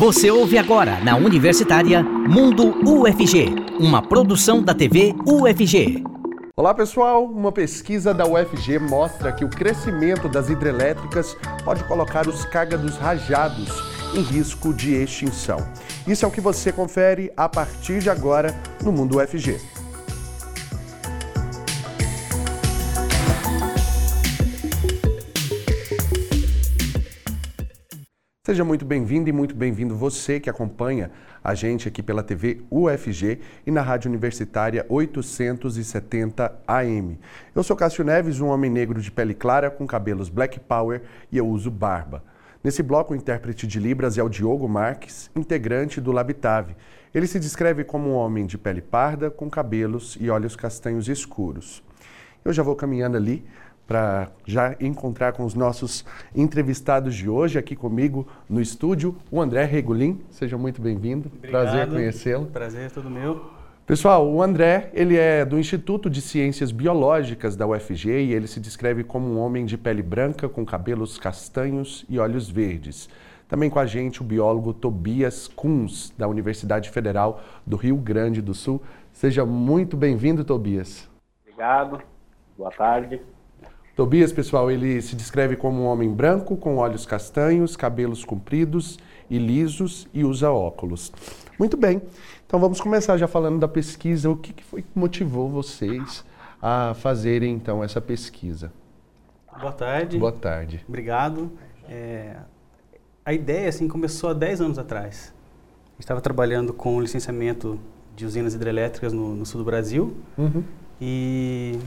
Você ouve agora na Universitária Mundo UFG, uma produção da TV UFG. Olá pessoal, uma pesquisa da UFG mostra que o crescimento das hidrelétricas pode colocar os cágados rajados em risco de extinção. Isso é o que você confere a partir de agora no Mundo UFG. Seja muito bem-vindo e muito bem-vindo você que acompanha a gente aqui pela TV UFG e na Rádio Universitária 870 AM. Eu sou Cássio Neves, um homem negro de pele clara com cabelos black power e eu uso barba. Nesse bloco, o intérprete de Libras é o Diogo Marques, integrante do Labitave. Ele se descreve como um homem de pele parda, com cabelos e olhos castanhos escuros. Eu já vou caminhando ali para já encontrar com os nossos entrevistados de hoje aqui comigo no estúdio, o André Regulin. Seja muito bem-vindo. Prazer conhecê-lo. Prazer é todo meu. Pessoal, o André, ele é do Instituto de Ciências Biológicas da UFG e ele se descreve como um homem de pele branca com cabelos castanhos e olhos verdes. Também com a gente o biólogo Tobias Kunz, da Universidade Federal do Rio Grande do Sul. Seja muito bem-vindo, Tobias. Obrigado. Boa tarde. Tobias, pessoal, ele se descreve como um homem branco, com olhos castanhos, cabelos compridos e lisos e usa óculos. Muito bem, então vamos começar já falando da pesquisa. O que, que foi que motivou vocês a fazerem então essa pesquisa? Boa tarde. Boa tarde. Obrigado. É, a ideia assim começou há 10 anos atrás. Estava trabalhando com licenciamento de usinas hidrelétricas no, no sul do Brasil Uhum. e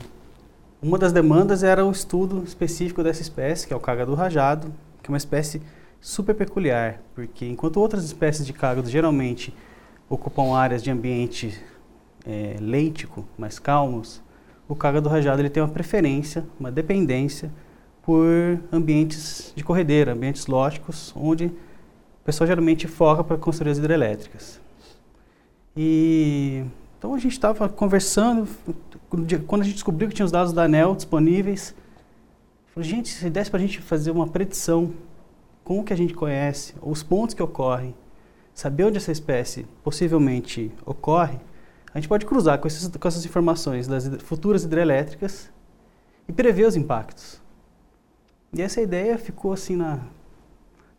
uma das demandas era o estudo específico dessa espécie, que é o cágado rajado, que é uma espécie super peculiar, porque enquanto outras espécies de cágado geralmente ocupam áreas de ambiente é, leítico, mais calmos, o cágado rajado ele tem uma preferência, uma dependência por ambientes de corredeira, ambientes lógicos, onde o pessoal geralmente foca para construir as hidrelétricas. E então a gente estava conversando, quando a gente descobriu que tinha os dados da ANEL disponíveis, falei, gente, se desse para a gente fazer uma predição com o que a gente conhece, os pontos que ocorrem, saber onde essa espécie possivelmente ocorre, a gente pode cruzar com, esses, com essas informações das futuras hidrelétricas e prever os impactos. E essa ideia ficou assim na,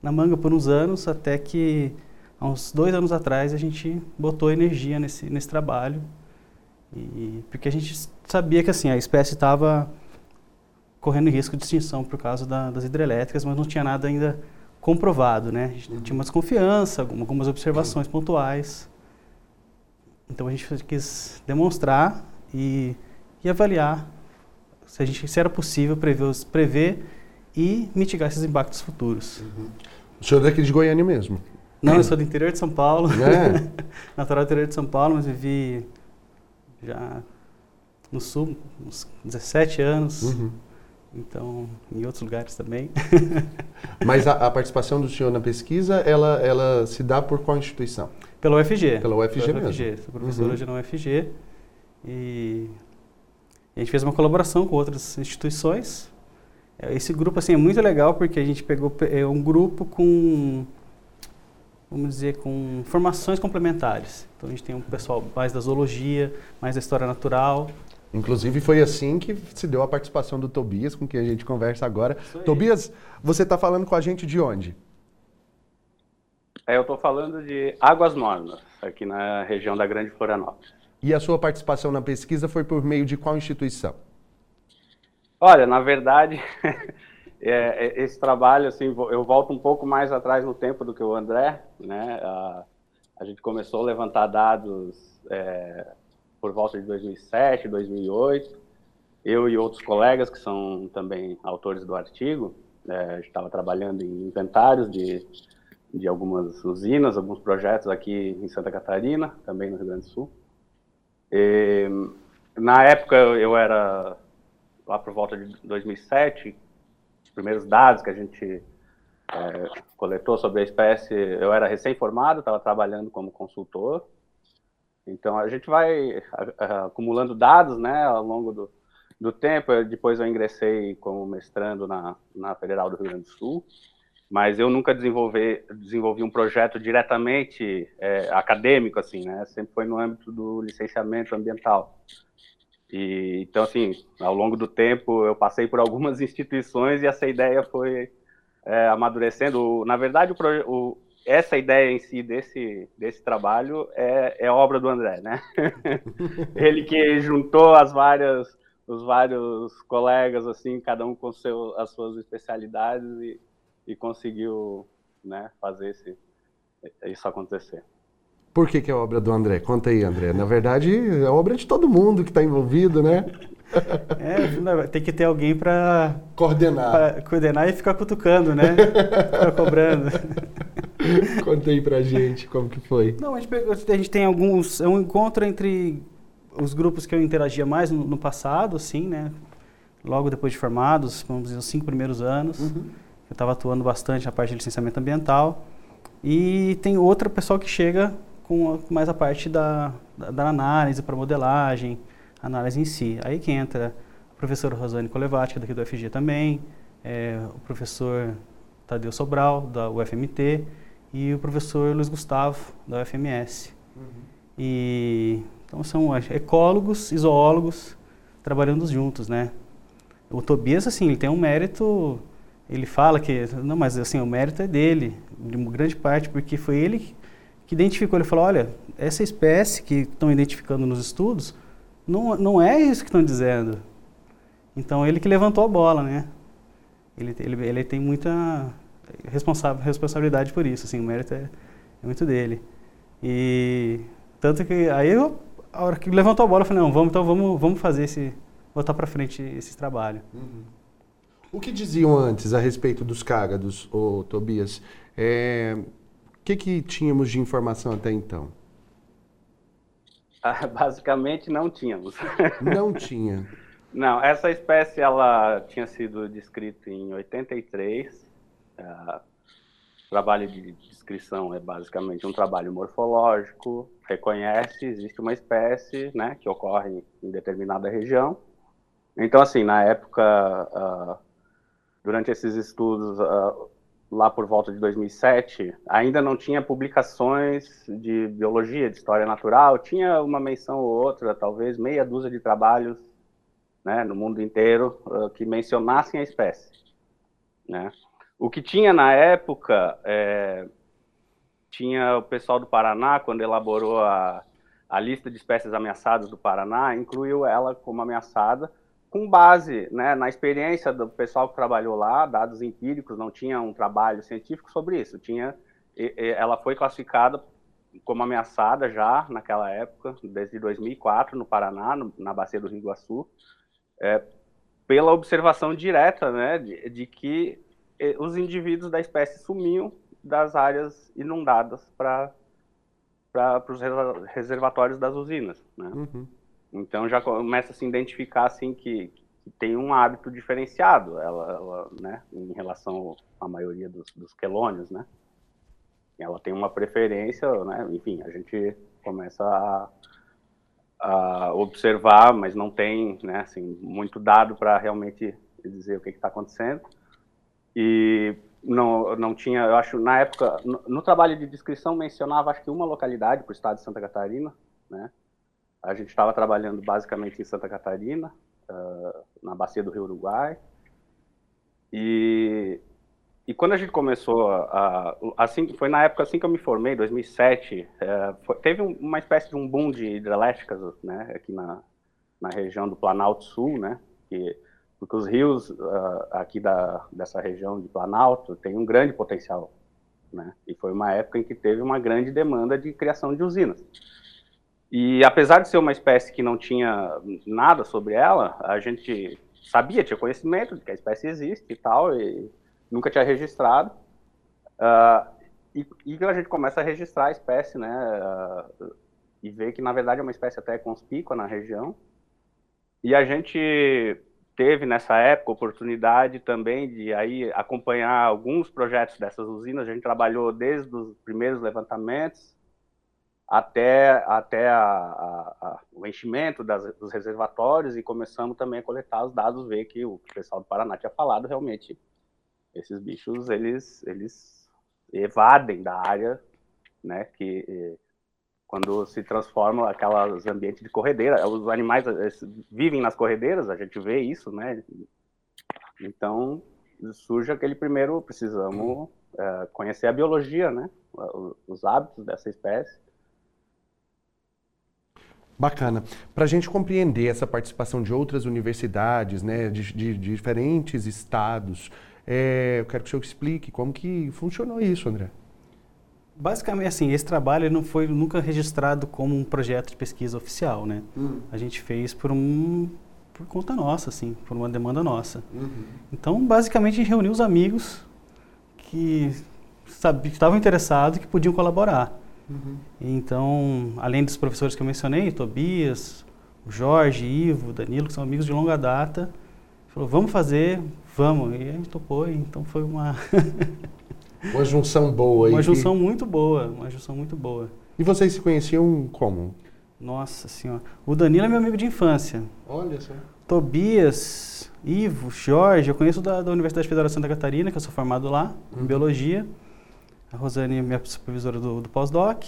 na manga por uns anos, até que há uns dois anos atrás a gente botou energia nesse, nesse trabalho, e, porque a gente sabia que assim a espécie estava correndo risco de extinção por causa da, das hidrelétricas, mas não tinha nada ainda comprovado, né? A gente tinha uma desconfiança, algum- algumas observações pontuais. Então a gente quis demonstrar e, e avaliar se, a gente, se era possível prever, os- prever e mitigar esses impactos futuros. O senhor é daqui de Goiânia mesmo? Não, eu sou do interior de São Paulo, É? natural do interior de São Paulo, mas vivi já no sul uns 17 anos, Uhum. então em outros lugares também. Mas a, a participação do senhor na pesquisa, ela, ela se dá por qual instituição? Pela UFG. Pela UFG mesmo. UFG. Sou professor Uhum. hoje na UFG. E a gente fez uma colaboração com outras instituições. É, Esse grupo assim, é muito legal porque a gente pegou pe- é um grupo com, vamos dizer, com formações complementares. Então a gente tem um pessoal mais da zoologia, mais da história natural. Inclusive foi assim que se deu a participação do Tobias, com quem a gente conversa agora. Tobias, você está falando com a gente de onde? É, eu estou falando de Águas Mornas, aqui na região da Grande Florianópolis. E a sua participação na pesquisa foi por meio de qual instituição? Olha, na verdade, é, é, esse trabalho, assim, eu volto um pouco mais atrás no tempo do que o André, né? A, a gente começou a levantar dados é, por volta de 2007, 2008. Eu e outros colegas que são também autores do artigo, é, a gente estava trabalhando em inventários de, de algumas usinas, alguns projetos aqui em Santa Catarina, também no Rio Grande do Sul. E, na época eu era lá por volta de 2007, os primeiros dados que a gente é, coletou sobre a espécie, eu era recém-formado, estava trabalhando como consultor. Então a gente vai acumulando dados, né, ao longo do, do tempo. Eu- depois eu ingressei como mestrando na, na Federal do Rio Grande do Sul. mas eu nunca desenvolvi, desenvolvi um projeto diretamente é, acadêmico, assim, né? Sempre foi no âmbito do licenciamento ambiental. E, então, assim, ao longo do tempo, eu passei por algumas instituições e essa ideia foi é, amadurecendo. Na verdade, o, o, essa ideia em si desse, desse trabalho é, é obra do André, né? Ele que juntou as várias, os vários colegas, assim, cada um com seu, as suas especialidades e e conseguiu né, fazer esse, isso acontecer. Por que, que é obra do André? Conta aí, André. Na verdade, é obra de todo mundo que está envolvido, né? É, tem que ter alguém para coordenar. Pra coordenar e ficar cutucando, né? ficar cobrando. Conta aí pra gente como que foi. Não, a gente, a gente, tem alguns. É um encontro entre os grupos que eu interagia mais no, no passado, assim, né? Logo depois de formados, vamos dizer, os cinco primeiros anos. Uhum eu estava atuando bastante na parte de licenciamento ambiental. E tem outra pessoa que chega com mais a parte da, da, da análise para modelagem, análise em si. Aí que entra a professora Rosane Colevati, que é daqui do UFG também, é, o professor Tadeu Sobral, da UFMT, e o professor Luiz Gustavo, da UFMS. Uhum. E, então são ecólogos e zoólogos trabalhando juntos, né? O Tobias, assim, ele tem um mérito ele fala que, não, mas assim, o mérito é dele, de uma grande parte, porque foi ele que identificou, ele falou, olha, essa espécie que estão identificando nos estudos, não, não é isso que estão dizendo. Então, ele que levantou a bola, né? Ele, ele, ele tem muita responsa responsabilidade por isso, assim, o mérito é, é, muito dele. E tanto que aí eu, a hora que levantou a bola, eu falei, não, vamos, então vamos, vamos fazer esse, botar para frente esse trabalho. Uhum. O que diziam antes a respeito dos cágados, ô, Tobias? É, que, que tínhamos de informação até então? Ah, basicamente não tínhamos. Não tinha. não, essa espécie ela tinha sido descrita em 83. Uh, o trabalho de descrição é basicamente um trabalho morfológico, reconhece existe uma espécie, né, que ocorre em determinada região. Então, assim, na época uh, durante esses estudos uh, lá por volta de 2007, ainda não tinha publicações de biologia, de história natural, tinha uma menção ou outra, talvez meia dúzia de trabalhos né, no mundo inteiro uh, que mencionassem a espécie. Né? O que tinha na época, é, tinha o pessoal do Paraná, quando elaborou a, a lista de espécies ameaçadas do Paraná, incluiu ela como ameaçada, com base né, na experiência do pessoal que trabalhou lá, dados empíricos, não tinha um trabalho científico sobre isso. Tinha, ela foi classificada como ameaçada já naquela época, desde 2004, no Paraná, no, na bacia do Rio Iguaçu, é, pela observação direta né, de, de que os indivíduos da espécie sumiam das áreas inundadas para os reservatórios das usinas. Né? Uhum. Então já começa a se identificar assim que, que tem um hábito diferenciado, ela, ela, né, em relação à maioria dos, dos quelônios, né? Ela tem uma preferência, né? Enfim, a gente começa a, a observar, mas não tem, né, assim, muito dado para realmente dizer o que está acontecendo. E não, não tinha, eu acho, na época, no, no trabalho de descrição mencionava, acho que uma localidade para o estado de Santa Catarina, né? A gente estava trabalhando basicamente em Santa Catarina, uh, na bacia do Rio Uruguai. E, e quando a gente começou, a, assim, foi na época assim que eu me formei, 2007, uh, é, foi, teve um, uma espécie de um boom de hidrelétricas né, aqui na, na região do Planalto Sul, né, que, porque os rios uh, aqui da, dessa região de Planalto têm um grande potencial. Né, e foi uma época em que teve uma grande demanda de criação de usinas. E apesar de ser uma espécie que não tinha nada sobre ela, a gente sabia, tinha conhecimento de que a espécie existe e tal, e nunca tinha registrado. Uh, e, e, a gente começa a registrar a espécie, né, uh, e ver que na verdade é uma espécie até conspícua na região. E a gente teve nessa época oportunidade também de aí acompanhar alguns projetos dessas usinas. A gente trabalhou desde os primeiros levantamentos até, até a, a, a, o enchimento das, dos reservatórios e começamos também a coletar os dados, ver que o pessoal do Paraná tinha falado realmente esses bichos, eles, eles evadem da área, né, que quando se transformam aquelas ambientes de corredeira, os animais vivem nas corredeiras, a gente vê isso, né, então surge aquele primeiro, precisamos uh, conhecer a biologia, né, os hábitos dessa espécie, Bacana. Para a gente compreender essa participação de outras universidades, né, de, de, de diferentes estados, é, eu quero que o senhor explique como que funcionou isso, André. Basicamente, assim, esse trabalho não foi nunca registrado como um projeto de pesquisa oficial, né? Hum. A gente fez por um por conta nossa, assim, por uma demanda nossa. Uhum. Então, basicamente, a gente reuniu os amigos que, sabe, que estavam interessados e que podiam colaborar. Uhum. Então, além dos professores que eu mencionei, Tobias, Jorge, Ivo, Danilo, que são amigos de longa data, falou, vamos fazer, vamos. E a gente topou, então foi uma... uma junção boa. Uma junção que... muito boa, uma junção muito boa. E vocês se conheciam como? Nossa senhora. O Danilo é meu amigo de infância. Olha só. Tobias, Ivo, Jorge, eu conheço da, da Universidade Federal de Santa Catarina, que eu sou formado lá, uhum. em Biologia. A Rosane é minha supervisora do, do pós-doc.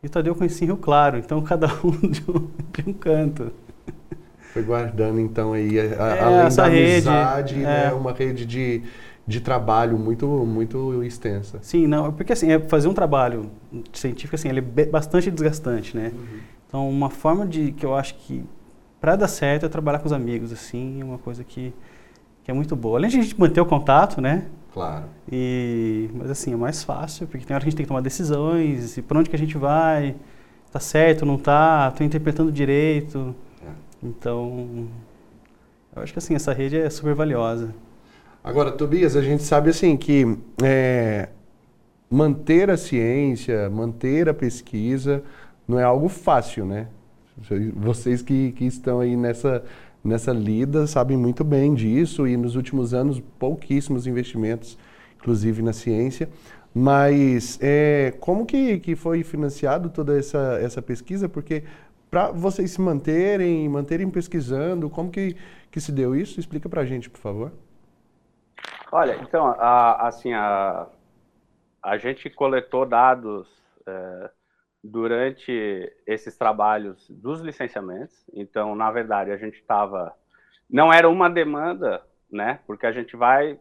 E o Tadeu eu conheci em Rio Claro, então cada um de um, de um canto. Foi guardando então aí, a, é, além da amizade, rede, né, é. uma rede de, de trabalho muito, muito extensa. Sim, não, porque assim, é fazer um trabalho científico, assim, ele é bastante desgastante, né? Uhum. Então, uma forma de, que eu acho que para dar certo é trabalhar com os amigos, assim, é uma coisa que, que é muito boa. Além de a gente manter o contato, né? Claro. E, mas assim, é mais fácil, porque tem hora que a gente tem que tomar decisões, e por onde que a gente vai, tá certo, não tá, tô interpretando direito. É. Então, eu acho que assim, essa rede é super valiosa. Agora, Tobias, a gente sabe assim que é, manter a ciência, manter a pesquisa, não é algo fácil, né? Vocês que, que estão aí nessa, nessa lida sabem muito bem disso e nos últimos anos pouquíssimos investimentos, inclusive na ciência. Mas é, como que, que foi financiado toda essa, essa pesquisa? Porque para vocês se manterem, manterem pesquisando, como que, que se deu isso? Explica para a gente, por favor. Olha, então, a, assim, a, a gente coletou dados é, durante esses trabalhos dos licenciamentos. Então, na verdade, a gente estava. Não era uma demanda, né? Porque a gente vai,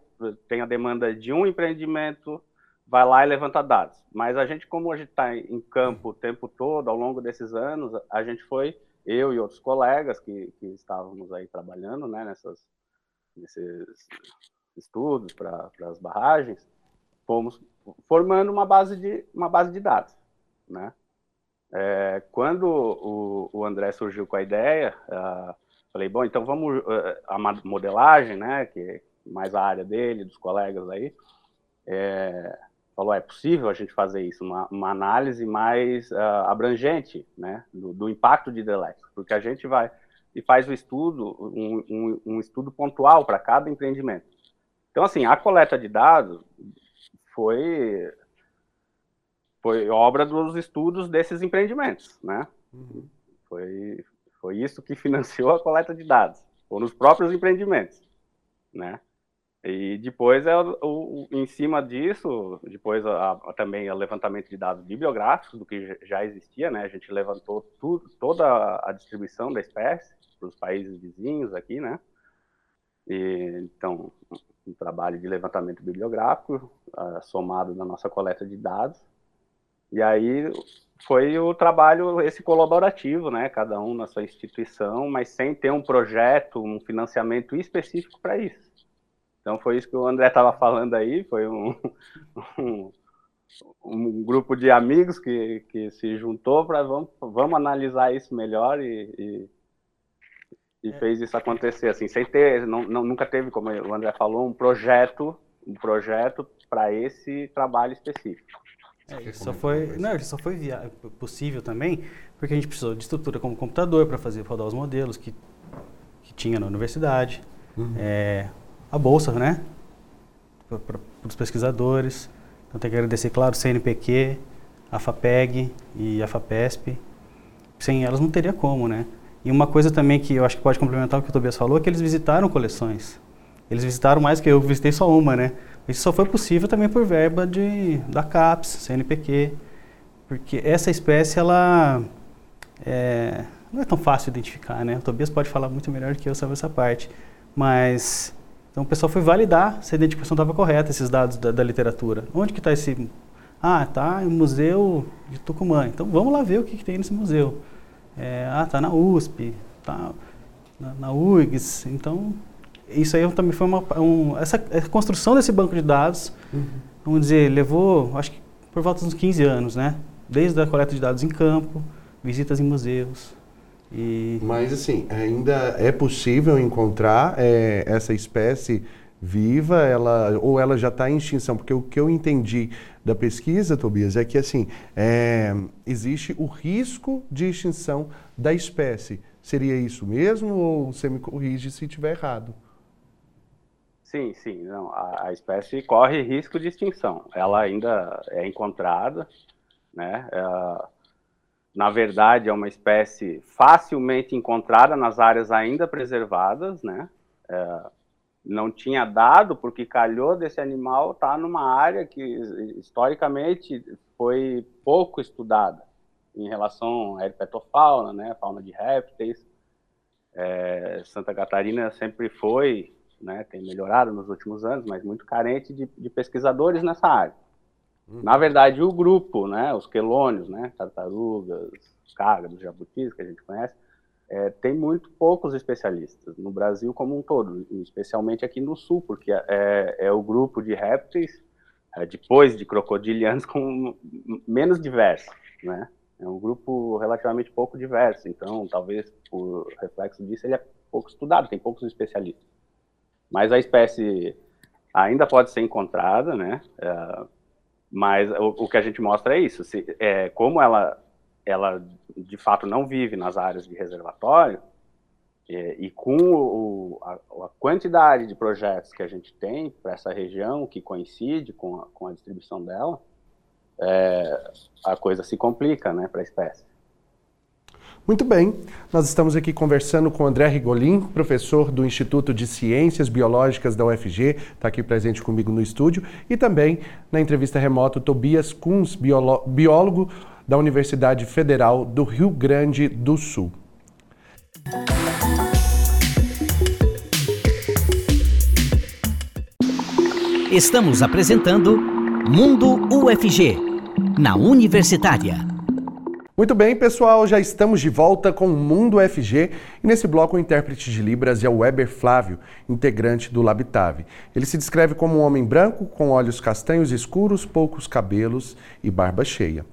tem a demanda de um empreendimento, vai lá e levanta dados. Mas a gente, como a gente está em campo o tempo todo, ao longo desses anos, a gente foi, eu e outros colegas que, que estávamos aí trabalhando, né? Nessas, nesses estudos para as barragens, fomos formando uma base de, uma base de dados, né? É, quando o, o, André surgiu com a ideia, uh, falei, bom, então vamos, uh, a modelagem, né, que mais a área dele, dos colegas aí, é, falou, é possível a gente fazer isso, uma, uma análise mais uh, abrangente, né, do, do, impacto de hidrelétrico, porque a gente vai e faz o estudo, um, um, um estudo pontual para cada empreendimento. Então, assim, a coleta de dados foi foi obra dos estudos desses empreendimentos, né? Uhum. Foi, foi isso que financiou a coleta de dados, foram os próprios empreendimentos, né? E depois, é o, o, em cima disso, depois a, a, também o levantamento de dados bibliográficos, do que já existia, né? A gente levantou tudo, toda a distribuição da espécie para os países vizinhos aqui, né? E, então, um trabalho de levantamento bibliográfico, uh, somado na nossa coleta de dados, e aí foi o trabalho esse colaborativo, né? Cada um na sua instituição, mas sem ter um projeto, um financiamento específico para isso. Então foi isso que o André estava falando aí, foi um, um, um, grupo de amigos que, que se juntou para vamos, vamos analisar isso melhor e, e, e é. fez isso acontecer assim, sem ter, não, não, nunca teve, como o André falou, um projeto, um projeto para esse trabalho específico. É, só foi, não, só foi via, possível também porque a gente precisou de estrutura como computador para fazer rodar os modelos que, que tinha na universidade, uhum. é, a bolsa, né, para os pesquisadores. Então tem que agradecer, claro, o CNPq, a FAPEG e a FAPESP. Sem elas não teria como, né? E uma coisa também que eu acho que pode complementar o que o Tobias falou é que eles visitaram coleções. Eles visitaram mais que eu, visitei só uma, né? Isso só foi possível também por verba de, da CAPES, CNPq, porque essa espécie, ela é, não é tão fácil identificar, né? O Tobias pode falar muito melhor que eu sobre essa parte, mas então o pessoal foi validar se a identificação estava correta, esses dados da, da literatura. Onde que está esse... Ah, está no Museu de Tucumã. Então vamos lá ver o que, que tem nesse museu. É, ah, está na USP, está na, na URGS. Então isso aí também foi uma um, essa a construção desse banco de dados, uhum. vamos dizer, levou, acho que por volta uns 15 anos, né? Desde a coleta de dados em campo, visitas em museus. E... Mas assim, ainda é possível encontrar é, essa espécie viva, ela, ou ela já está em extinção? Porque o que eu entendi da pesquisa, Tobias, é que assim, é, existe o risco de extinção da espécie. Seria isso mesmo ou você me corrige se estiver errado? Sim, sim. Não, a, a, espécie corre risco de extinção. Ela ainda é encontrada, né? Na verdade, é uma espécie facilmente encontrada nas áreas ainda preservadas, né? É, não tinha dado porque calhou desse animal estar tá numa área que historicamente foi pouco estudada em relação à herpetofauna, né? Fauna de répteis. É, Santa Catarina sempre foi né, tem melhorado nos últimos anos, mas muito carente de, de pesquisadores nessa área. Uhum. Na verdade, o grupo, né, os quelônios, né, tartarugas, cágados, jabutis, que a gente conhece, é, tem muito poucos especialistas no Brasil como um todo, especialmente aqui no sul, porque é, é o grupo de répteis, é, depois de crocodilianos, com menos diverso, né? É um grupo relativamente pouco diverso, então talvez por reflexo disso ele é pouco estudado, tem poucos especialistas. Mas a espécie ainda pode ser encontrada, né? É, mas o, o, que a gente mostra é isso. Se, é, como ela, ela de fato não vive nas áreas de reservatório, é, e com o, a, a, quantidade de projetos que a gente tem para essa região, que coincide com a, com a distribuição dela, é, a coisa se complica né, para a espécie. Muito bem, nós estamos aqui conversando com André Rigolin, professor do Instituto de Ciências Biológicas da UFG, está aqui presente comigo no estúdio, e também na entrevista remota Tobias Kunz, biólogo da Universidade Federal do Rio Grande do Sul. Estamos apresentando Mundo UFG, na Universitária. Muito bem, pessoal, já estamos de volta com o Mundo FG e nesse bloco o intérprete de Libras é o Weber Flávio, integrante do Labitave. Ele se descreve como um homem branco, com olhos castanhos escuros, poucos cabelos e barba cheia.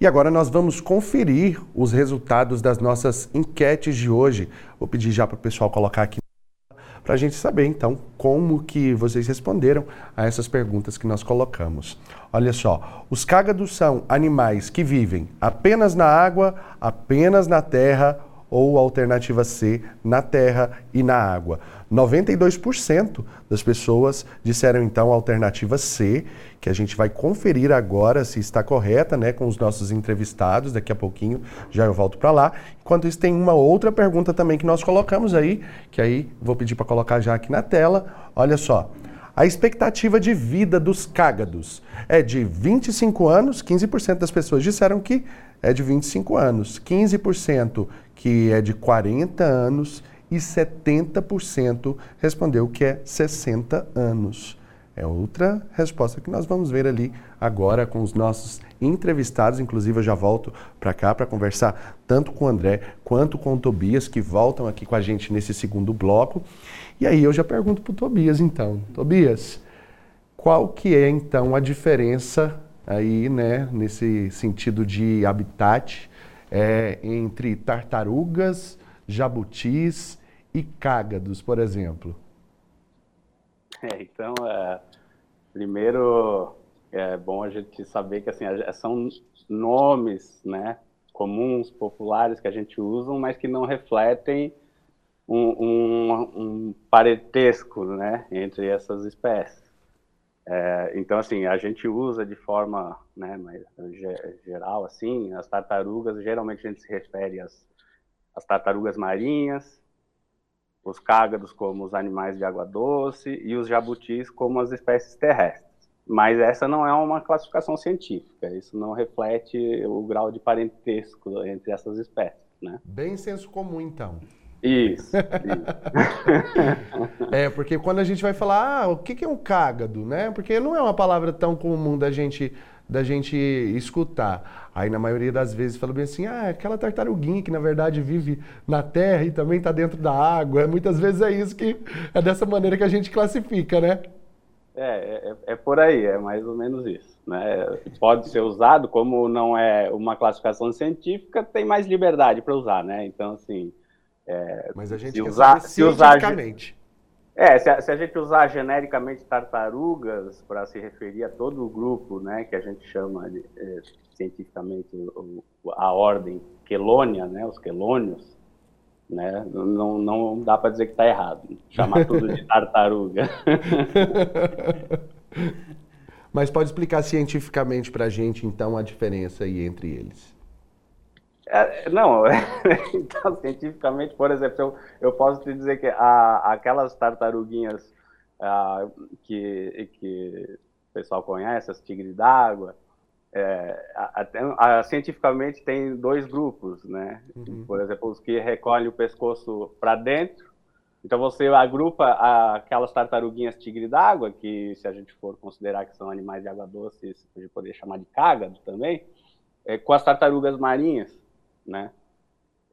E agora nós vamos conferir os resultados das nossas enquetes de hoje. Vou pedir já para o pessoal colocar aqui para a gente saber então como que vocês responderam a essas perguntas que nós colocamos. Olha só, os cágados são animais que vivem apenas na água, apenas na terra ou alternativa C, na terra e na água. 92% das pessoas disseram então a alternativa C, que a gente vai conferir agora se está correta, né, com os nossos entrevistados, daqui a pouquinho já eu volto para lá. Enquanto isso tem uma outra pergunta também que nós colocamos aí, que aí vou pedir para colocar já aqui na tela. Olha só, a expectativa de vida dos cágados é de 25 anos, 15% das pessoas disseram que é de 25 anos, 15% que é de 40 anos e 70% respondeu que é 60 anos. É outra resposta que nós vamos ver ali agora com os nossos entrevistados. Inclusive, eu já volto para cá para conversar tanto com o André quanto com o Tobias, que voltam aqui com a gente nesse segundo bloco. E aí eu já pergunto para o Tobias, então. Tobias, qual que é, então, a diferença aí, né, nesse sentido de habitat é, entre tartarugas, jabutis e cágados, por exemplo? É, então, é, primeiro é bom a gente saber que assim são nomes, né, comuns, populares que a gente usa, mas que não refletem um, um, um parentesco, né, entre essas espécies. É, então, assim, a gente usa de forma né, geral, assim, as tartarugas, geralmente a gente se refere às, às tartarugas marinhas, os cágados como os animais de água doce e os jabutis como as espécies terrestres. Mas essa não é uma classificação científica, isso não reflete o grau de parentesco entre essas espécies. Né? Bem senso comum, então. Isso. isso. é, porque quando a gente vai falar, ah, o que é um cágado, né? Porque não é uma palavra tão comum da gente da gente escutar. Aí na maioria das vezes fala bem assim, ah, aquela tartaruguinha que na verdade vive na terra e também está dentro da água. Muitas vezes é isso que é dessa maneira que a gente classifica, né? É, é, é por aí, é mais ou menos isso. Né? Pode ser usado, como não é uma classificação científica, tem mais liberdade para usar, né? Então, assim. É, Mas a gente se usar, se usar é, se a, se a, gente usar genericamente tartarugas para se referir a todo o grupo, né, que a gente chama de, é, cientificamente o, a ordem quelônia, né, os quelônios, né, não, não dá para dizer que está errado, chamar tudo de tartaruga. Mas pode explicar cientificamente para a gente, então, a diferença aí entre eles? É, não, então, cientificamente, por exemplo, eu, eu posso te dizer que a, aquelas tartaruguinhas a, que, que o pessoal conhece, as tigres d'água, é, a, a, cientificamente tem dois grupos, né? Uhum. Por exemplo, os que recolhem o pescoço para dentro. Então você agrupa aquelas tartaruguinhas tigre d'água, que se a gente for considerar que são animais de água doce, a gente poderia chamar de cágado também, é, com as tartarugas marinhas né?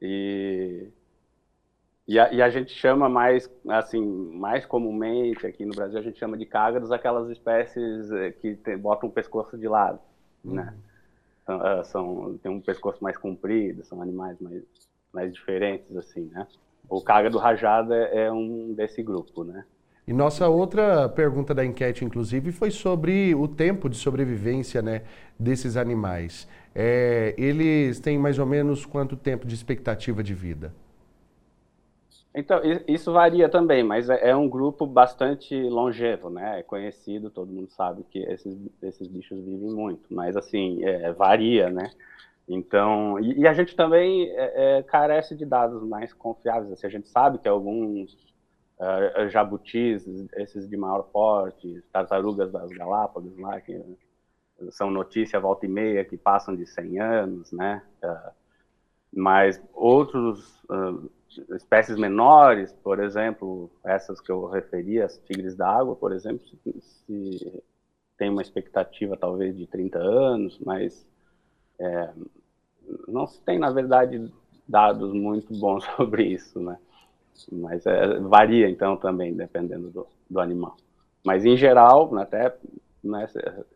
E, e a, e, a, gente chama mais, assim, mais comumente aqui no Brasil, a gente chama de cágados aquelas espécies eh, que tem, botam o pescoço de lado, uhum. né? São, uh, são, tem um pescoço mais comprido, são animais mais, mais diferentes, assim, né? O cágado rajado é, é um desse grupo, né? E nossa outra pergunta da enquete, inclusive, foi sobre o tempo de sobrevivência né, desses animais. É, eles têm mais ou menos quanto tempo de expectativa de vida? Então, isso varia também, mas é, é um grupo bastante longevo, né? É conhecido, todo mundo sabe que esses, esses bichos vivem muito, mas assim, é, varia, né? Então, e, e a gente também é, é carece de dados mais confiáveis. Assim, a gente sabe que alguns uh, jabutis, esses de maior porte, tartarugas das Galápagos lá, que são notícia volta e meia que passam de 100 anos, né? Uh, mas outros uh, espécies menores, por exemplo, essas que eu referi, as tigres d'água, por exemplo, se, se tem uma expectativa talvez de 30 anos, mas é, não se tem, na verdade, dados muito bons sobre isso, né? Mas é, varia, então, também, dependendo do, do animal. Mas, em geral, até né,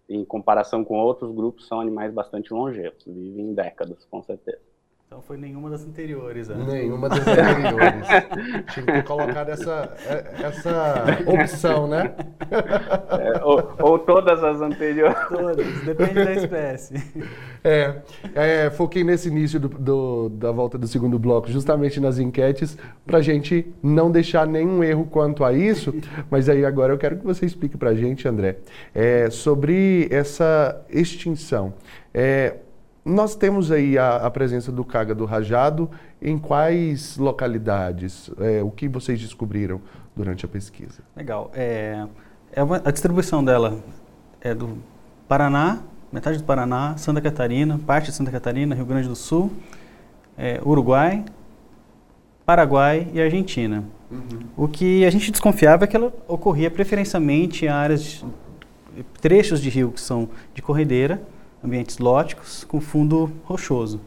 em comparação com outros grupos, são animais bastante longevos, vivem décadas, com certeza. Então foi nenhuma das anteriores, né? Nenhuma das anteriores. Tinha que ter colocado essa, essa opção, né? É, ou, ou, todas as anteriores. Todas, depende da espécie. É, é foquei nesse início do, do, da volta do segundo bloco, justamente nas enquetes, para a gente não deixar nenhum erro quanto a isso. Mas aí agora eu quero que você explique para a gente, André, é, sobre essa extinção. É, nós temos aí a, a presença do cágado rajado em quais localidades? É, o que vocês descobriram durante a pesquisa? Legal. É, é uma, a distribuição dela é do Paraná, metade do Paraná, Santa Catarina, parte de Santa Catarina, Rio Grande do Sul, é, Uruguai, Paraguai e Argentina. Uhum. O que a gente desconfiava é que ela ocorria preferencialmente em áreas, trechos de rio que são de corredeira, ambientes lóticos com fundo rochoso,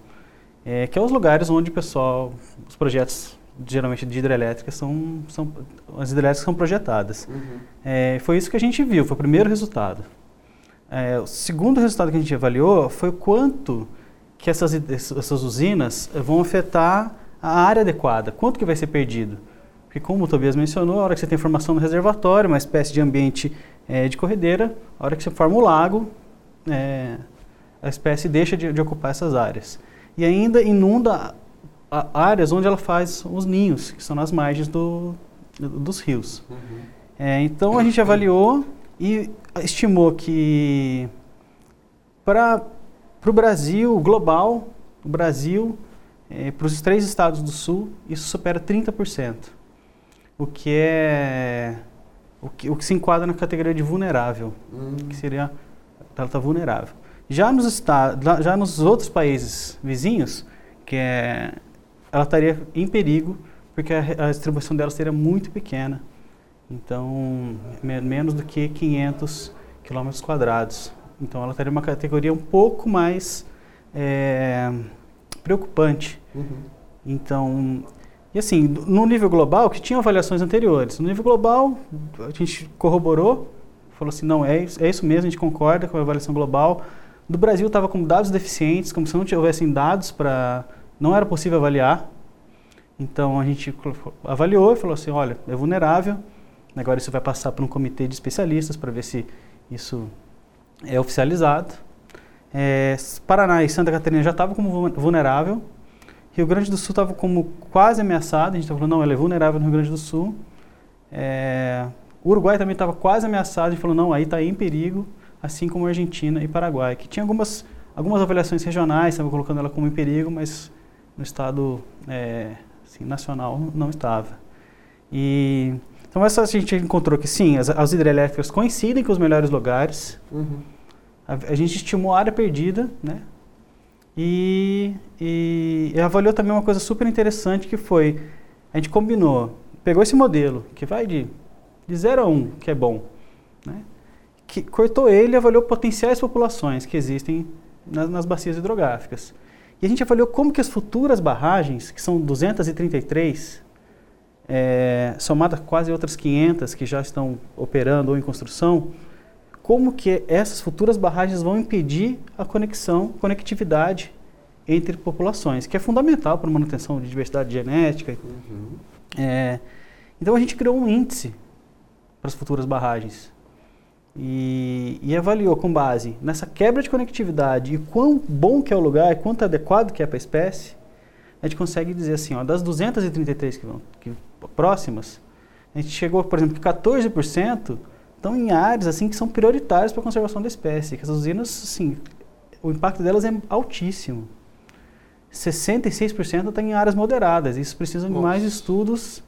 é, que é os lugares onde o pessoal, os projetos geralmente de hidrelétrica são, são as hidrelétricas são projetadas. Uhum. É, foi isso que a gente viu, foi o primeiro resultado. É, o segundo resultado que a gente avaliou foi o quanto que essas, essas usinas vão afetar a área adequada, quanto que vai ser perdido. Porque como o Tobias mencionou, a hora que você tem formação no reservatório, uma espécie de ambiente é, de corredeira, a hora que você forma o lago, é, a espécie deixa de, de ocupar essas áreas. E ainda inunda áreas onde ela faz os ninhos, que são nas margens do, do, dos rios. Uhum. É, então a gente avaliou e estimou que para o Brasil, global, o Brasil, é, para os três estados do sul, isso supera 30%. o que é o que, o que se enquadra na categoria de vulnerável, hum. que seria ela está vulnerável. Já nos já nos outros países vizinhos, que é ela estaria em perigo porque a, a distribuição dela seria muito pequena. Então, me, menos do que 500 quilômetros quadrados. Então, ela teria uma categoria um pouco mais é, preocupante. Uhum. Então, e assim, no nível global, que tinha avaliações anteriores, no nível global, a gente corroborou, falou assim, não, é, é isso mesmo, a gente concorda com a avaliação global. Do Brasil estava com dados deficientes, como se não tivessem dados para... Não era possível avaliar. Então, a gente avaliou e falou assim, olha, é vulnerável, agora isso vai passar para um comitê de especialistas para ver se isso é oficializado. É, Paraná e Santa Catarina já estavam como vulnerável. Rio Grande do Sul estava como quase ameaçado. A gente estava falando, não, ela é vulnerável no Rio Grande do Sul. É, Uruguai também estava quase ameaçado. A gente falou, não, aí está em perigo, assim como Argentina e Paraguai, que tinha algumas, algumas avaliações regionais, estavam colocando ela como em perigo, mas no estado é, assim, nacional não estava. E, então essa a gente encontrou que sim, as, as hidrelétricas coincidem com os melhores lugares. Uhum. A, a, gente estimou a área perdida, né? E, e, e, avaliou também uma coisa super interessante que foi, a gente combinou, pegou esse modelo, que vai de, de 0 a 1, um, que é bom, né? Que cortou ele e avaliou potenciais populações que existem nas, nas bacias hidrográficas. E a gente avaliou como que as futuras barragens, que são 233, é, somadas quase outras 500 que já estão operando ou em construção, como que essas futuras barragens vão impedir a conexão, conectividade entre populações, que é fundamental para a manutenção de diversidade genética. Uhum. É, então a gente criou um índice para as futuras barragens e, e, avaliou com base nessa quebra de conectividade e quão bom que é o lugar, e quanto adequado que é para a espécie, a gente consegue dizer assim, ó, das 233 que vão que, próximas, a gente chegou, por exemplo, que 14% estão em áreas assim que são prioritárias para a conservação da espécie, que as usinas, assim, o impacto delas é altíssimo. 66% estão em áreas moderadas. Isso precisa de mais estudos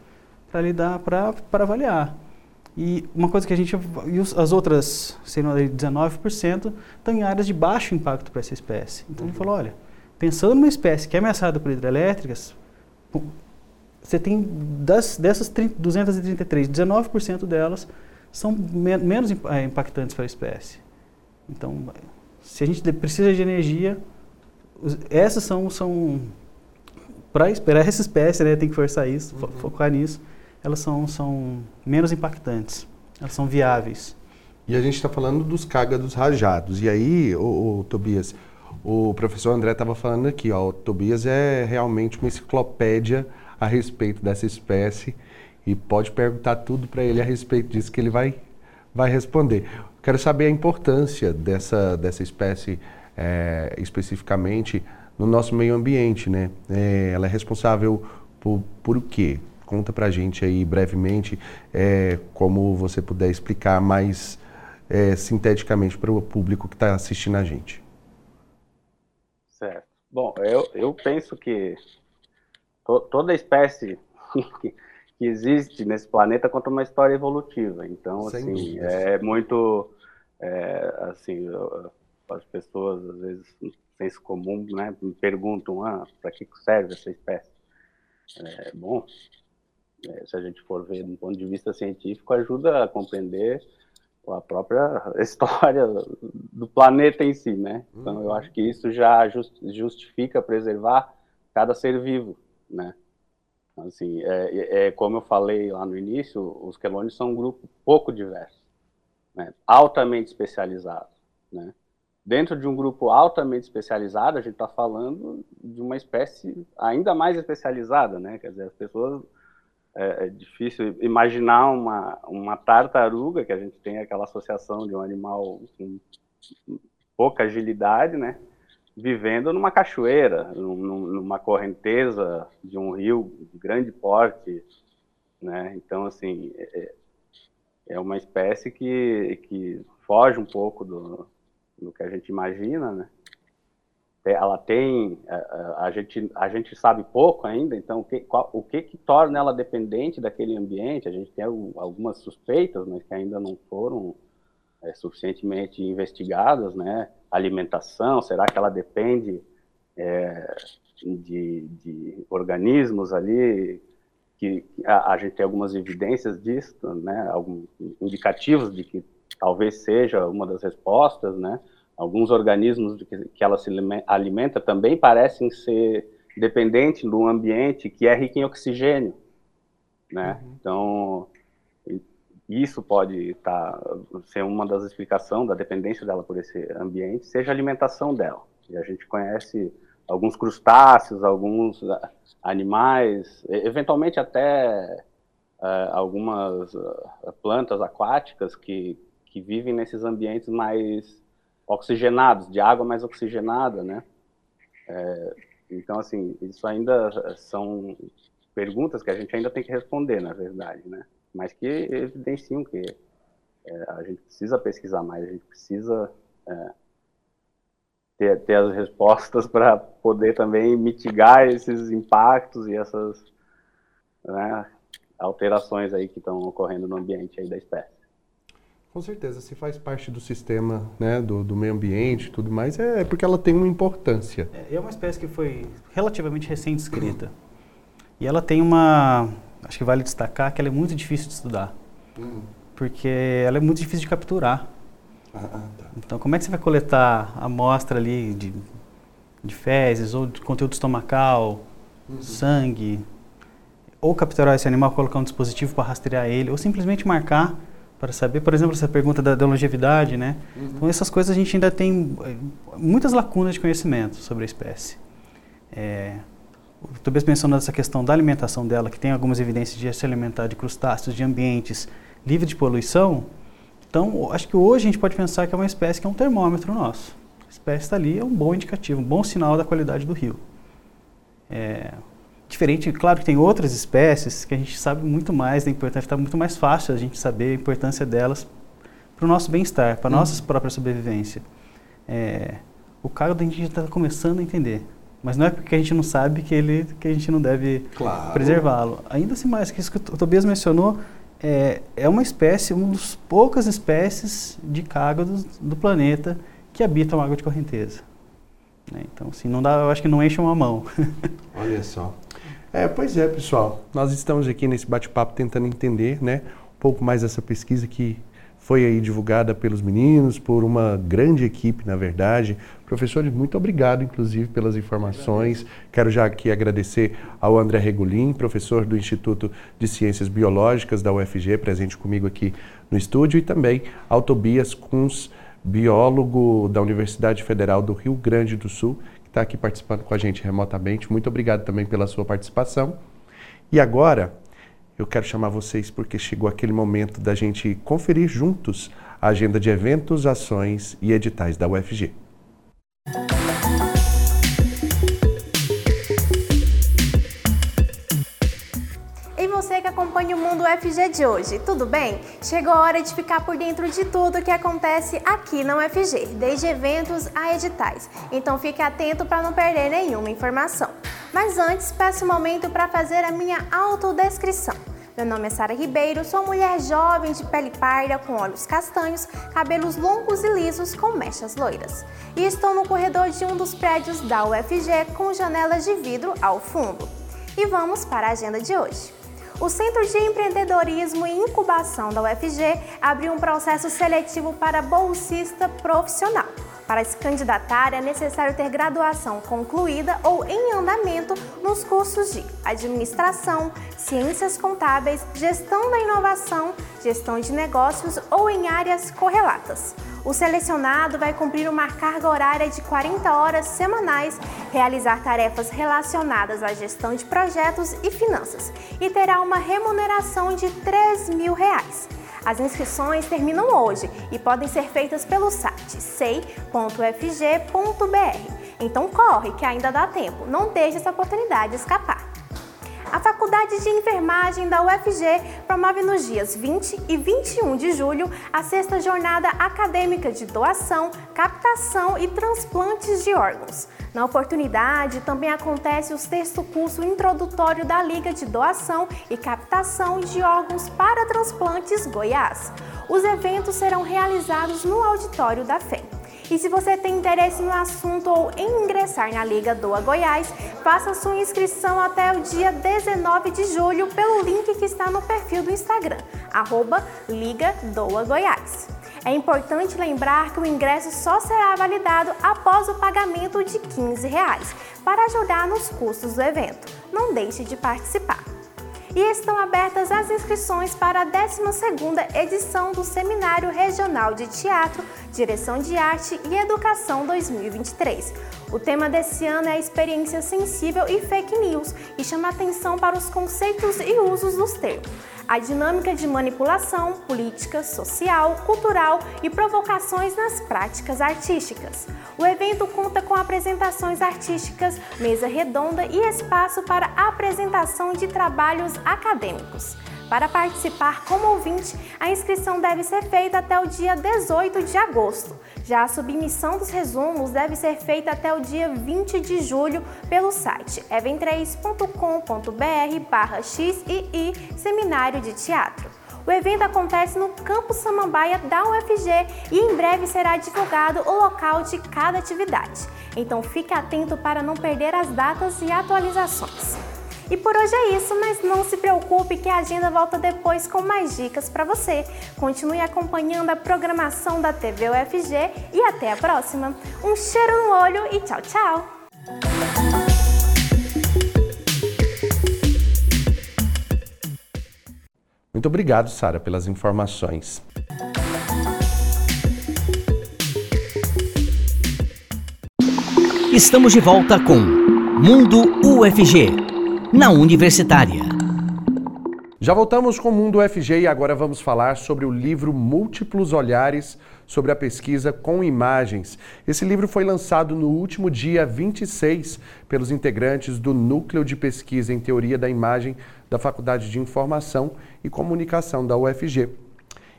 para lidar, para avaliar. E uma coisa que a gente. E as outras, sendo 19%, estão em áreas de baixo impacto para essa espécie. Então uhum. gente falou: olha, pensando numa espécie que é ameaçada por hidrelétricas, você tem das, dessas 30, 233, 19% delas são me menos é, impactantes para a espécie. Então, se a gente precisa de energia, essas são, são para esperar essa espécie, né, tem que forçar isso, uhum. focar nisso, elas são, são menos impactantes, elas são viáveis. E a gente está falando dos cágados rajados. E aí, o, Tobias, o professor André estava falando aqui, ó, o Tobias é realmente uma enciclopédia a respeito dessa espécie e pode perguntar tudo para ele a respeito disso que ele vai, vai responder. Quero saber a importância dessa, dessa espécie é, especificamente no nosso meio ambiente, né? É, ela é responsável por, por o quê? Conta para a gente aí brevemente, é, como você puder explicar mais é, sinteticamente para o público que está assistindo a gente. Certo. Bom, eu, eu penso que to, toda espécie que, que existe nesse planeta conta uma história evolutiva. Então, Sem assim, é muito, é, assim, as pessoas às vezes senso comum, né, me perguntam, ah, para que serve essa espécie? É, bom, se a gente for ver do ponto de vista científico, ajuda a compreender a própria história do planeta em si, né? Então, eu acho que isso já justifica preservar cada ser vivo, né? Assim, é, é, é, como eu falei lá no início, os quelônios são um grupo pouco diverso, né? altamente especializado, né? Dentro de um grupo altamente especializado, a gente está falando de uma espécie ainda mais especializada, né? Quer dizer, as pessoas é, é, difícil imaginar uma, uma tartaruga, que a gente tem aquela associação de um animal com pouca agilidade, né? vivendo numa cachoeira, numa correnteza de um rio de grande porte, né? Então, assim, é, é uma espécie que, que foge um pouco do, do que a gente imagina, né? Ela tem, a, é, é, a, gente, a gente sabe pouco ainda, então o que, qual, o que, que torna ela dependente daquele ambiente? A gente tem algumas suspeitas, mas que ainda não foram é, suficientemente investigadas, né? Alimentação, será que ela depende é, de, de, organismos ali que a, a, gente tem algumas evidências disso, né? Alguns indicativos de que talvez seja uma das respostas, né? Alguns organismos que, que ela se alimenta também parecem ser dependentes do ambiente que é rico em oxigênio, né? Uhum. Então, isso pode tá, ser uma das explicações da dependência dela por esse ambiente, seja a alimentação dela. E a gente conhece alguns crustáceos, alguns ah, animais, eventualmente até uh, algumas uh, plantas aquáticas que, que vivem nesses ambientes mais oxigenados, de água mais oxigenada, né? É, então, assim, isso ainda são perguntas que a gente ainda tem que responder, na verdade, né? Mas que evidenciam que é, a gente precisa pesquisar mais, a gente precisa é, ter, ter as respostas para poder também mitigar esses impactos e essas né, alterações aí que estão ocorrendo no ambiente aí da espécie. Com certeza, se faz parte do sistema né, do, do meio ambiente e tudo mais, é, porque ela tem uma importância. É, é uma espécie que foi relativamente recém descrita. E ela tem uma. Acho que vale destacar que ela é muito difícil de estudar. Hum. Porque ela é muito difícil de capturar. Ah, ah, tá. Então, como é que você vai coletar a amostra ali de, de fezes ou de conteúdo estomacal, uhum. sangue? Ou capturar esse animal, colocar um dispositivo para rastrear ele, ou simplesmente marcar para saber, por exemplo, essa pergunta da, da longevidade, né? Uhum. Então, essas coisas a gente ainda tem eh, muitas lacunas de conhecimento sobre a espécie. É, Estou pensando nessa questão da alimentação dela, que tem algumas evidências de se alimentar de crustáceos, de ambientes livres de poluição. Então, acho que hoje a gente pode pensar que é uma espécie que é um termômetro nosso. A espécie está ali, é um bom indicativo, um bom sinal da qualidade do rio. É, Diferente, claro que tem outras espécies que a gente sabe muito mais da importância, está muito mais fácil a gente saber a importância delas para o nosso bem-estar, para a uhum. nossa própria sobrevivência. É, o cágado a gente está começando a entender, mas não é porque a gente não sabe que, ele, que a gente não deve claro. preservá-lo. Ainda assim mais, que isso que o Tobias mencionou, é, é uma espécie, uma das poucas espécies de cágados do planeta que habitam água de correnteza. Né? Então, assim, não dá, eu acho que não enche uma mão. Olha só. É, pois é, pessoal. Nós estamos aqui nesse bate-papo tentando entender, né, um pouco mais dessa pesquisa que foi aí divulgada pelos meninos, por uma grande equipe, na verdade. Professores, muito obrigado, inclusive, pelas informações. Quero já aqui agradecer ao André Regulin, professor do Instituto de Ciências Biológicas da UFG, presente comigo aqui no estúdio, e também ao Tobias Kunz, biólogo da Universidade Federal do Rio Grande do Sul, está aqui participando com a gente remotamente. Muito obrigado também pela sua participação. E agora, eu quero chamar vocês porque chegou aquele momento da gente conferir juntos a agenda de eventos, ações e editais da UFG. Que acompanha o Mundo UFG de hoje, tudo bem? Chegou a hora de ficar por dentro de tudo que acontece aqui na UFG, desde eventos a editais. Então fique atento para não perder nenhuma informação. Mas antes, peço um momento para fazer a minha autodescrição. Meu nome é Sara Ribeiro, sou mulher jovem de pele parda, com olhos castanhos, cabelos longos e lisos com mechas loiras. E estou no corredor de um dos prédios da UFG com janelas de vidro ao fundo. E vamos para a agenda de hoje. O Centro de Empreendedorismo e Incubação da UFG abriu um processo seletivo para bolsista profissional. Para se candidatar, é necessário ter graduação concluída ou em andamento nos cursos de Administração, Ciências Contábeis, Gestão da Inovação, Gestão de Negócios ou em áreas correlatas. O selecionado vai cumprir uma carga horária de 40 horas semanais, realizar tarefas relacionadas à gestão de projetos e finanças e terá uma remuneração de 3 mil reais. As inscrições terminam hoje e podem ser feitas pelo site sei.fg.br. Então corre, que ainda dá tempo. Não deixe essa oportunidade escapar. A Faculdade de Enfermagem da UFG promove nos dias 20 e 21 de julho a sexta jornada acadêmica de doação, captação e transplantes de órgãos. Na oportunidade, também acontece o sexto curso introdutório da Liga de Doação e Captação de Órgãos para Transplantes Goiás. Os eventos serão realizados no auditório da FEM. E se você tem interesse no assunto ou em ingressar na Liga Doa Goiás, faça sua inscrição até o dia 19 de julho pelo link que está no perfil do Instagram, arroba Liga Doa Goiás. É importante lembrar que o ingresso só será validado após o pagamento de 15 reais, para ajudar nos custos do evento. Não deixe de participar e estão abertas as inscrições para a 12ª edição do Seminário Regional de Teatro, Direção de Arte e Educação 2023. O tema desse ano é a experiência sensível e fake news e chama atenção para os conceitos e usos dos termos a dinâmica de manipulação política, social, cultural e provocações nas práticas artísticas. O evento conta com apresentações artísticas, mesa redonda e espaço para apresentação de trabalhos acadêmicos. Para participar como ouvinte, a inscrição deve ser feita até o dia 18 de agosto. Já a submissão dos resumos deve ser feita até o dia 20 de julho pelo site event3.com.br XII Seminário de Teatro. O evento acontece no Campo Samambaia da UFG e em breve será divulgado o local de cada atividade. Então fique atento para não perder as datas e atualizações. E por hoje é isso, mas não se preocupe que a agenda volta depois com mais dicas para você. Continue acompanhando a programação da TV UFG e até a próxima. Um cheiro no olho e tchau, tchau! Muito obrigado, Sara, pelas informações. Estamos de volta com Mundo UFG na Universitária. Já voltamos com o Mundo UFG e agora vamos falar sobre o livro Múltiplos Olhares sobre a pesquisa com imagens. Esse livro foi lançado no último dia 26 pelos integrantes do Núcleo de Pesquisa em Teoria da Imagem da Faculdade de Informação e Comunicação da UFG.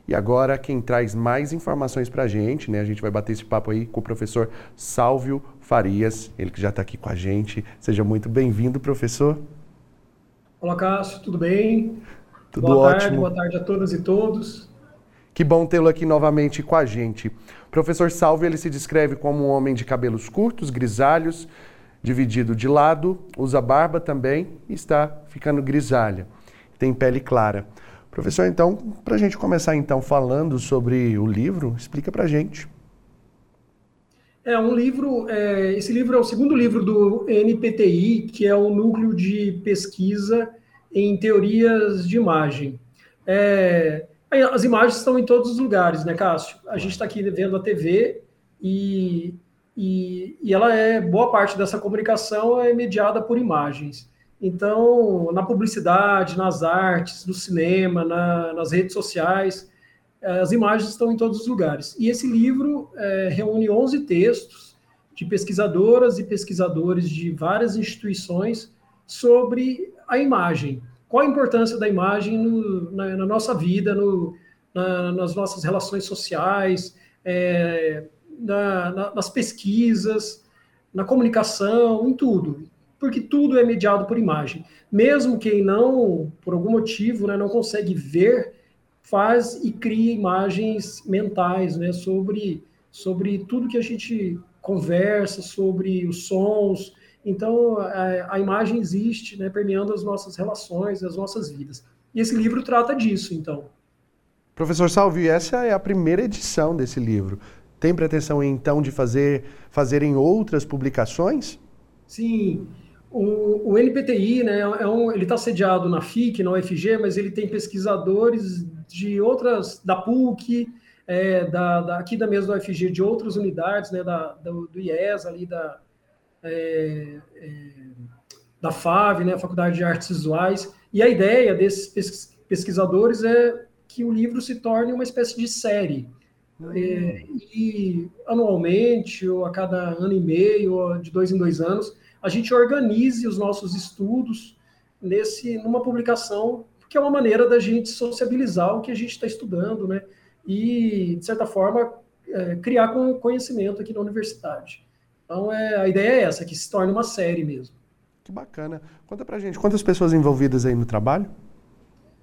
E agora quem traz mais informações para a gente, né? A gente vai bater esse papo aí com o professor Sálvio Farias, ele que já está aqui com a gente. Seja muito bem-vindo, professor. Olá, Cássio, tudo bem? Tudo boa ótimo. tarde, boa tarde a todas e todos. Que bom tê-lo aqui novamente com a gente. O professor Salve, ele se descreve como um homem de cabelos curtos, grisalhos, dividido de lado, usa barba também e está ficando grisalha. Tem pele clara. Professor, então, para a gente começar então falando sobre o livro, explica para a gente. É um livro, é, esse livro é o segundo livro do NPTI, que é o Núcleo de Pesquisa em Teorias de Imagem. É, as imagens estão em todos os lugares, né, Cássio? A gente está aqui vendo a TV e, e, e, ela é, boa parte dessa comunicação é mediada por imagens. Então, na publicidade, nas artes, no cinema, na, nas redes sociais, as imagens estão em todos os lugares. E esse livro é, reúne 11 textos de pesquisadoras e pesquisadores de várias instituições sobre a imagem. Qual a importância da imagem no, na, na, nossa vida, no, na, nas nossas relações sociais, é, na, nas pesquisas, na comunicação, em tudo. Porque tudo é mediado por imagem. Mesmo quem não, por algum motivo, né, não consegue ver faz e cria imagens mentais, né, sobre, sobre tudo que a gente conversa, sobre os sons. Então, a, a imagem existe, né, permeando as nossas relações, as nossas vidas. E esse livro trata disso, então. Professor Salvi, essa é a primeira edição desse livro. Tem pretensão, então, de fazer, fazer em outras publicações? Sim. O, o NPTI, né, é um, ele está sediado na FIC, na UFG, mas ele tem pesquisadores de outras, da PUC, é, da, da, aqui da mesma da UFG, de outras unidades, né, da, do, do IES, ali da, é, é, da FAV, né, Faculdade de Artes Visuais, e a ideia desses pesquisadores é que o livro se torne uma espécie de série, uhum. é, e anualmente, ou a cada ano e meio, ou de dois em dois anos, a gente organize os nossos estudos nesse numa publicação que é uma maneira da gente sociabilizar o que a gente está estudando, né? E de certa forma é, criar conhecimento aqui na universidade. Então é, a ideia é essa, que se torne uma série mesmo. Que bacana. Conta pra gente, quantas pessoas envolvidas aí no trabalho?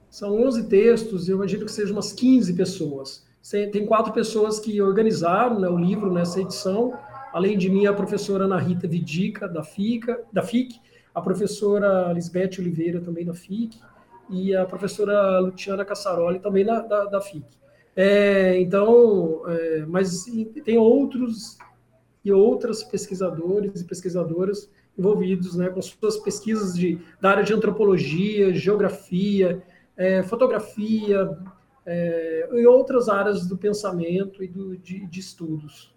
São 11 textos, eu imagino que sejam umas 15 pessoas. Tem quatro pessoas que organizaram né, o livro nessa edição, além de mim, a professora Ana Rita Vidica, da, FICA, da FIC, a professora Lisbeth Oliveira, também da FIC, e a professora Luciana Cassaroli, também da, da, da FIC. É, então, é, mas tem outros e outras pesquisadores e pesquisadoras envolvidos né, com suas pesquisas de, da área de antropologia, geografia, é, fotografia é, e outras áreas do pensamento e do, de, de estudos.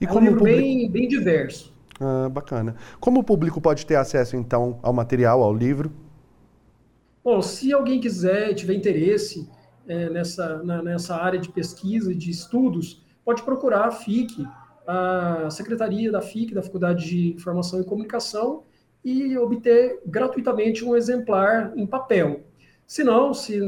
E é um livro público... bem, bem diverso. Ah, bacana. Como o público pode ter acesso, então, ao material, ao livro? Bom, se alguém quiser, tiver interesse é, nessa, na, nessa área de pesquisa de estudos, pode procurar a FIC, a secretaria da FIC, da Faculdade de Informação e Comunicação, e obter gratuitamente um exemplar em papel. Se não, se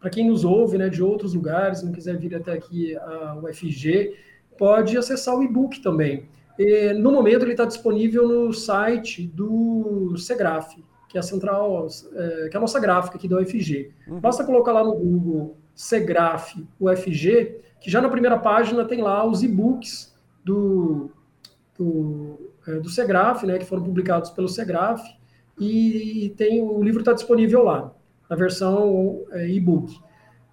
para quem nos ouve né, de outros lugares, não quiser vir até aqui a UFG, pode acessar o e-book também. E, no momento, ele está disponível no site do SEGRAF, que é a central, é, que é a nossa gráfica aqui da UFG. Uhum. Basta colocar lá no Google SEGRAF UFG, que já na primeira página tem lá os e-books do, do, é, do né, que foram publicados pelo SEGRAF, e tem o livro está disponível lá na versão é, e-book.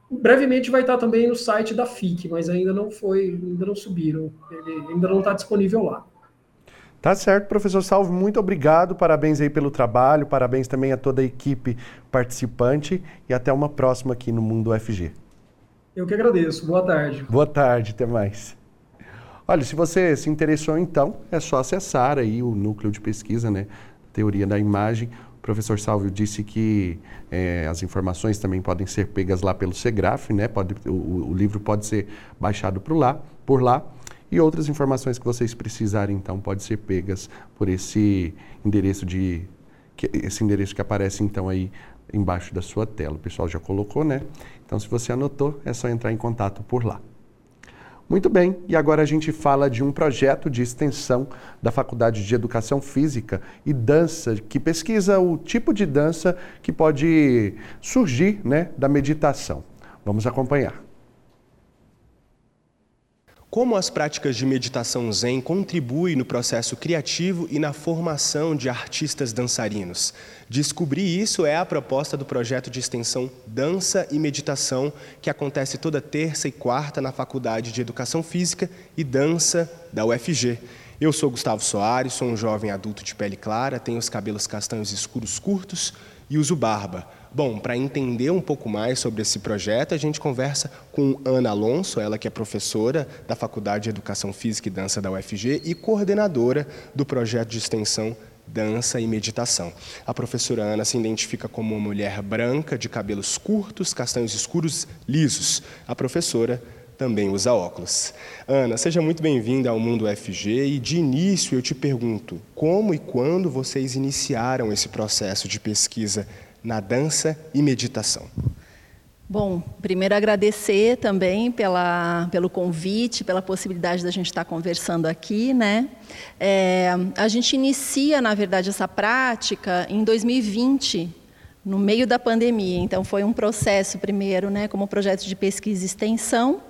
Brevemente vai estar também no site da FIC, mas ainda não foi, ainda não subiram, ele ainda não está disponível lá. Tá certo, professor Salve, muito obrigado, parabéns aí pelo trabalho, parabéns também a toda a equipe participante e até uma próxima aqui no Mundo UFG. Eu que agradeço, boa tarde. Boa tarde, até mais. Olha, se você se interessou então, é só acessar aí o núcleo de pesquisa, né, teoria da imagem, professor Salvio disse que é, as informações também podem ser pegas lá pelo SEGRAF, né? Pode, o, o livro pode ser baixado por lá, por lá. E outras informações que vocês precisarem, então, pode ser pegas por esse endereço de que, esse endereço que aparece então aí embaixo da sua tela. O pessoal já colocou, né? Então, se você anotou, é só entrar em contato por lá. Muito bem, e agora a gente fala de um projeto de extensão da Faculdade de Educação Física e Dança, que pesquisa o tipo de dança que pode surgir né, da meditação. Vamos acompanhar. Como as práticas de meditação zen contribuem no processo criativo e na formação de artistas dançarinos? Descobrir isso é a proposta do projeto de extensão Dança e Meditação, que acontece toda terça e quarta na Faculdade de Educação Física e Dança da UFG. Eu sou Gustavo Soares, sou um jovem adulto de pele clara, tenho os cabelos castanhos escuros curtos e uso barba. Bom, para entender um pouco mais sobre esse projeto, a gente conversa com Ana Alonso, ela que é professora da Faculdade de Educação Física e Dança da UFG e coordenadora do projeto de extensão Dança e Meditação. A professora Ana se identifica como uma mulher branca, de cabelos curtos, castanhos escuros, lisos. A professora também usa óculos. Ana, seja muito bem-vinda ao Mundo UFG e de início eu te pergunto, como e quando vocês iniciaram esse processo de pesquisa na dança e meditação? Bom, primeiro agradecer também pela, pelo convite, pela possibilidade da gente estar conversando aqui, né? É, a gente inicia, na verdade, essa prática em 2020, no meio da pandemia. Então, foi um processo primeiro, né, como projeto de pesquisa e extensão,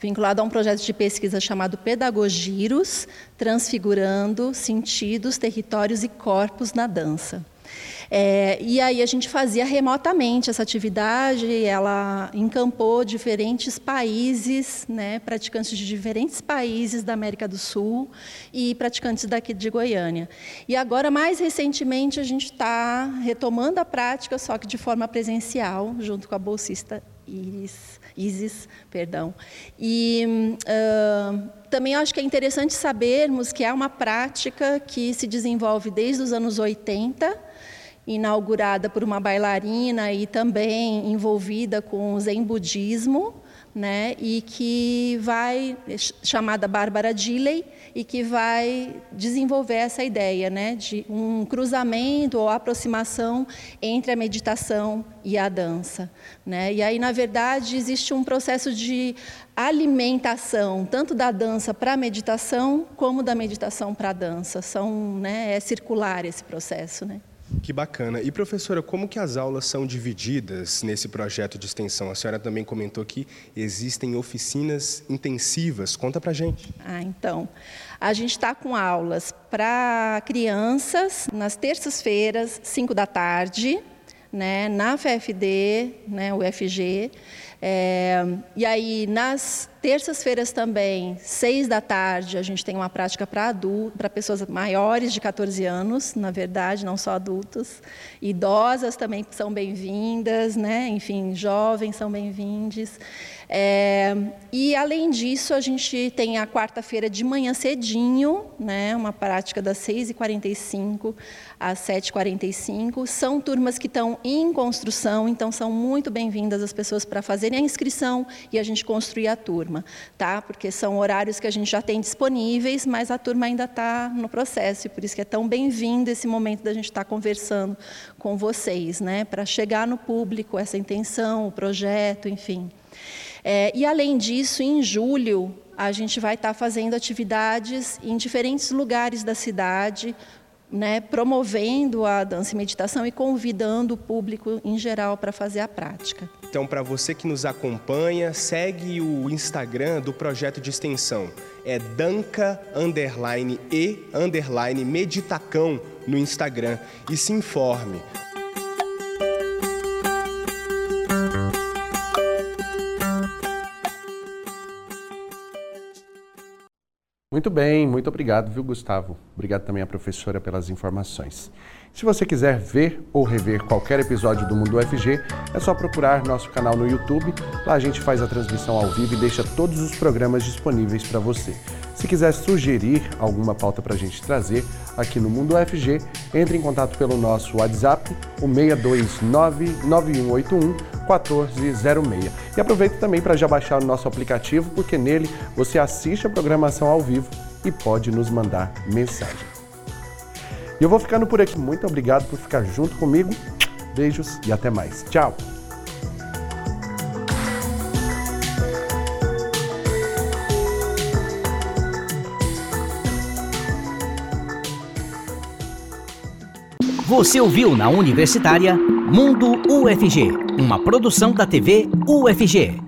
vinculado a um projeto de pesquisa chamado Pedagogiros, transfigurando sentidos, territórios e corpos na dança. É, e aí a gente fazia remotamente essa atividade, ela encampou diferentes países, né, praticantes de diferentes países da América do Sul e praticantes daqui de Goiânia. E agora, mais recentemente, a gente está retomando a prática, só que de forma presencial, junto com a bolsista Iris, Isis, perdão. E uh, também acho que é interessante sabermos que é uma prática que se desenvolve desde os anos 80, inaugurada por uma bailarina e também envolvida com o Zen budismo, né, e que vai chamada Bárbara Dilley e que vai desenvolver essa ideia, né, de um cruzamento ou aproximação entre a meditação e a dança, né? E aí, na verdade, existe um processo de alimentação tanto da dança para a meditação como da meditação para a dança. São, né, é circular esse processo, né? Que bacana. E professora, como que as aulas são divididas nesse projeto de extensão? A senhora também comentou que existem oficinas intensivas. Conta pra gente. Ah, então. A gente está com aulas para crianças nas terças-feiras, 5 da tarde, né, na FFD, né, UFG. É, e aí, nas terças-feiras também, seis da tarde, a gente tem uma prática para adultos, para pessoas maiores de 14 anos, na verdade, não só adultos. Idosas também são bem-vindas, né? enfim, jovens são bem-vindos. É, e, além disso, a gente tem a quarta-feira de manhã cedinho, né? uma prática das 6h45 às 7h45. São turmas que estão em construção, então são muito bem-vindas as pessoas para fazerem a inscrição e a gente construir a turma, tá? Porque são horários que a gente já tem disponíveis, mas a turma ainda está no processo, e por isso que é tão bem-vindo esse momento da gente estar tá conversando com vocês, né? Para chegar no público essa intenção, o projeto, enfim. É, e além disso, em julho, a gente vai estar tá fazendo atividades em diferentes lugares da cidade, né, promovendo a dança e meditação e convidando o público em geral para fazer a prática. Então, para você que nos acompanha, segue o Instagram do projeto de extensão. É danca underline e underline meditacão no Instagram e se informe. Muito bem, muito obrigado, viu, Gustavo? Obrigado também à professora pelas informações. Se você quiser ver ou rever qualquer episódio do Mundo UFG, é só procurar nosso canal no YouTube. Lá a gente faz a transmissão ao vivo e deixa todos os programas disponíveis para você. Se quiser sugerir alguma pauta para a gente trazer aqui no Mundo UFG, entre em contato pelo nosso WhatsApp, o 629-9181 1406. E aproveita também para já baixar o nosso aplicativo, porque nele você assiste a programação ao vivo e pode nos mandar mensagem. E eu vou ficando por aqui. Muito obrigado por ficar junto comigo. Beijos e até mais. Tchau! Você ouviu na Universitária Mundo UFG, uma produção da TV UFG.